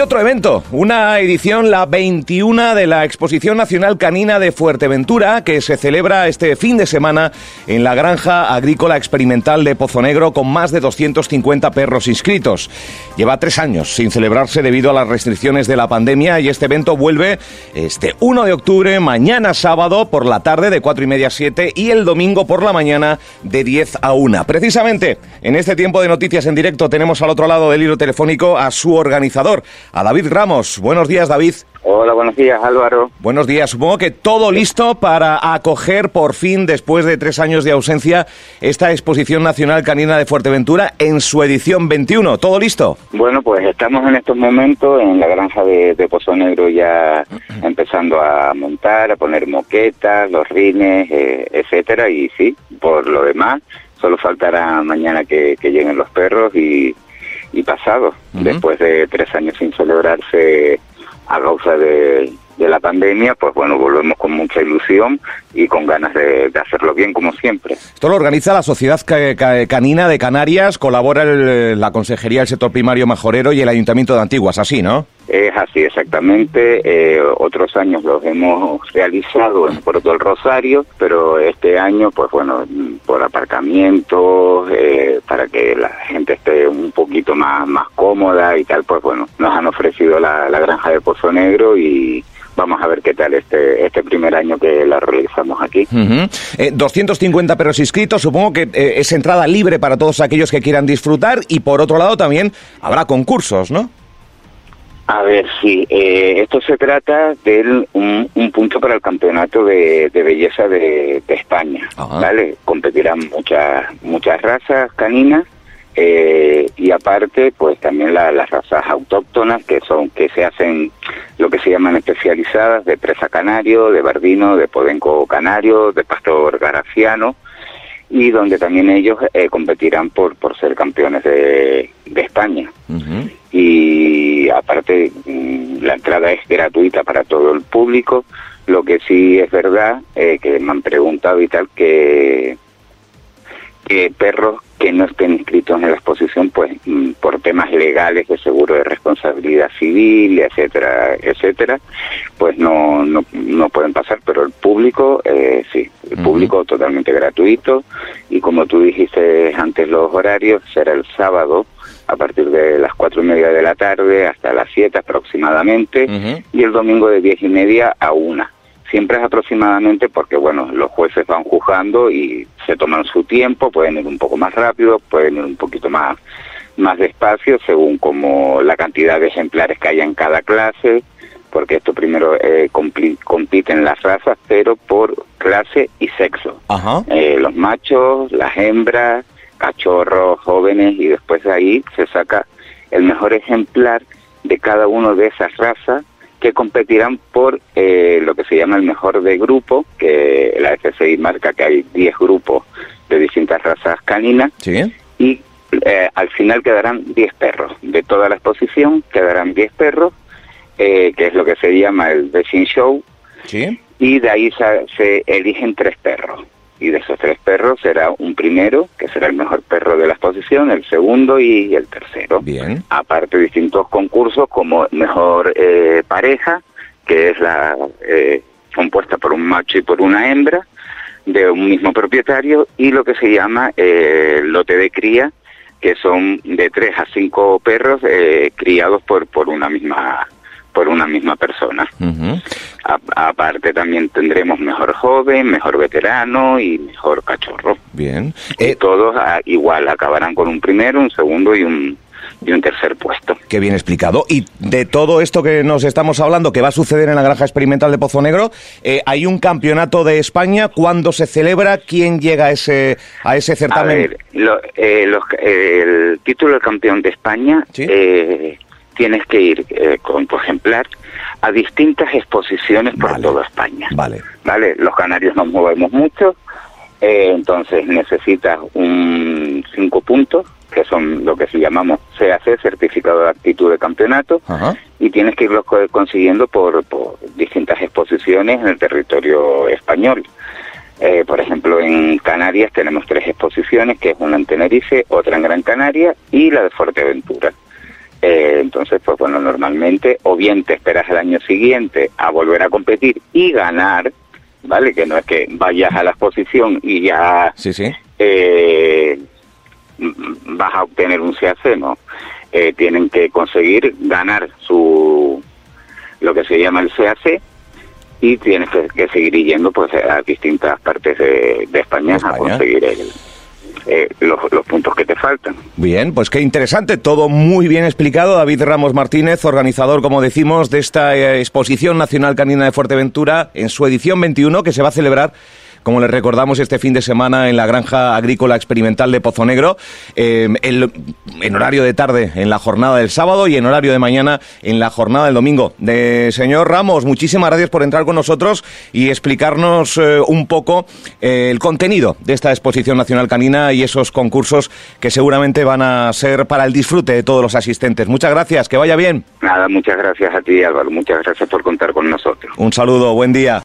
otro evento, una edición, la 21 de la Exposición Nacional Canina de Fuerteventura, que se celebra este fin de semana en la Granja Agrícola Experimental de Pozo Negro con más de 250 perros inscritos. Lleva tres años sin celebrarse debido a las restricciones de la pandemia y este evento vuelve este 1 de octubre, mañana sábado por la tarde de 4 y media a 7 y el domingo por la mañana de 10 a 1. Precisamente en este tiempo de noticias en directo tenemos al otro lado del hilo telefónico a su organizador, a David Ramos. Buenos días, David. Hola, buenos días, Álvaro. Buenos días. Supongo que todo listo para acoger por fin, después de tres años de ausencia, esta Exposición Nacional Canina de Fuerteventura en su edición 21. ¿Todo listo? Bueno, pues estamos en estos momentos en la granja de, Pozo Negro ya empezando a montar, a poner moquetas, los rines, eh, etcétera. Y sí, por lo demás, solo faltará mañana que lleguen los perros y y pasado, después de tres años sin celebrarse a causa de, de la pandemia, pues bueno, volvemos con mucha ilusión y con ganas de, hacerlo bien como siempre. Esto lo organiza la Sociedad Canina de Canarias, colabora la Consejería del Sector Primario Majorero y el Ayuntamiento de Antiguas, así, ¿no? Es así, exactamente. Eh, otros años los hemos realizado en Puerto del Rosario, pero este año, pues bueno, por aparcamientos, eh, para que la gente esté un poquito más, más cómoda y tal, pues bueno, nos han ofrecido la, granja de Pozo Negro y, vamos a ver qué tal este, este primer año que la realizamos aquí. 250 eh, perros inscritos, supongo que eh, es entrada libre para todos aquellos que quieran disfrutar y por otro lado también habrá concursos, ¿no? A ver, sí, eh, esto se trata de un, punto para el campeonato de, belleza de, España, ¿vale? Competirán muchas muchas razas caninas eh, y aparte pues también las razas autóctonas que son que se hacen lo que se llaman especializadas de presa canario, de bardino, de podenco canario, de pastor garaciano y donde también ellos eh, competirán por por ser campeones de, España. Y aparte mm, la entrada es gratuita para todo el público. Lo que sí es verdad eh, que me han preguntado y tal que que perros que no estén inscritos en la exposición, pues mm, por temas legales de seguro de responsabilidad civil, etcétera, etcétera, pues no, no, no pueden pasar, pero el público, eh, sí, el público totalmente gratuito. Y como tú dijiste antes los horarios, será el sábado a partir de las cuatro y media de la tarde hasta las siete aproximadamente y el domingo de diez y media a una. Siempre es aproximadamente porque, bueno, los jueces van juzgando y se toman su tiempo, pueden ir un poco más rápido, pueden ir un poquito más, más despacio, según como la cantidad de ejemplares que haya en cada clase, porque esto primero eh, compiten las razas, pero por clase y sexo. Eh, los machos, las hembras, cachorros, jóvenes, y después de ahí se saca el mejor ejemplar de cada uno de esas razas que competirán por eh, lo que se llama el mejor de grupo, que la FCI marca que hay 10 grupos de distintas razas caninas, y eh, al final quedarán 10 perros. De toda la exposición quedarán 10 perros, eh, que es lo que se llama el Racing Show, y de ahí se eligen tres perros y de esos tres perros será un primero, que será el mejor perro de la exposición, el segundo y el tercero. Bien. Aparte distintos concursos como mejor eh, pareja, que es la eh, compuesta por un macho y por una hembra de un mismo propietario y lo que se llama eh, lote de cría, que son de tres a cinco perros criados por por una misma por una misma persona. aparte también tendremos mejor joven, mejor veterano y mejor cachorro. Bien. Y eh, todos ah, igual acabarán con un primero, un segundo y un y un tercer puesto. Qué bien explicado. Y de todo esto que nos estamos hablando, que va a suceder en la granja experimental de Pozo Negro, eh, hay un campeonato de España. ¿Cuándo se celebra? ¿Quién llega a ese, a ese certamen? Eh, el título de campeón de España tienes que ir eh, con tu ejemplar a distintas exposiciones por toda España. Vale. Vale, los canarios nos movemos mucho, eh, entonces necesitas un cinco puntos, que son lo que se llamamos CAC, Certificado de Actitud de Campeonato, y tienes que irlos consiguiendo por, por, distintas exposiciones en el territorio español. Eh, por ejemplo, en Canarias tenemos tres exposiciones, que es una en Tenerife, otra en Gran Canaria y la de Fuerteventura Eh, entonces, pues bueno, normalmente o bien te esperas el año siguiente a volver a competir y ganar, ¿vale? Que no es que vayas a la exposición y ya sí, sí. Eh, vas a obtener un CAC, ¿no? Eh, tienen que conseguir ganar su lo que se llama el CAC y tienes que, seguir yendo pues a distintas partes de, España, a conseguir eh, los, puntos que te faltan. Bien, pues qué interesante, todo muy bien explicado. David Ramos Martínez, organizador, como decimos, de esta eh, exposición nacional canina de Fuerteventura en su edición 21 que se va a celebrar como les recordamos este fin de semana en la granja agrícola experimental de Pozo Negro, eh, en horario de tarde en la jornada del sábado y en horario de mañana en la jornada del domingo. De, señor Ramos, muchísimas gracias por entrar con nosotros y explicarnos eh, un poco eh, el contenido de esta exposición nacional canina y esos concursos que seguramente van a ser para el disfrute de todos los asistentes. Muchas gracias, que vaya bien. Nada, muchas gracias a ti Álvaro, muchas gracias por contar con nosotros. Un saludo, buen día.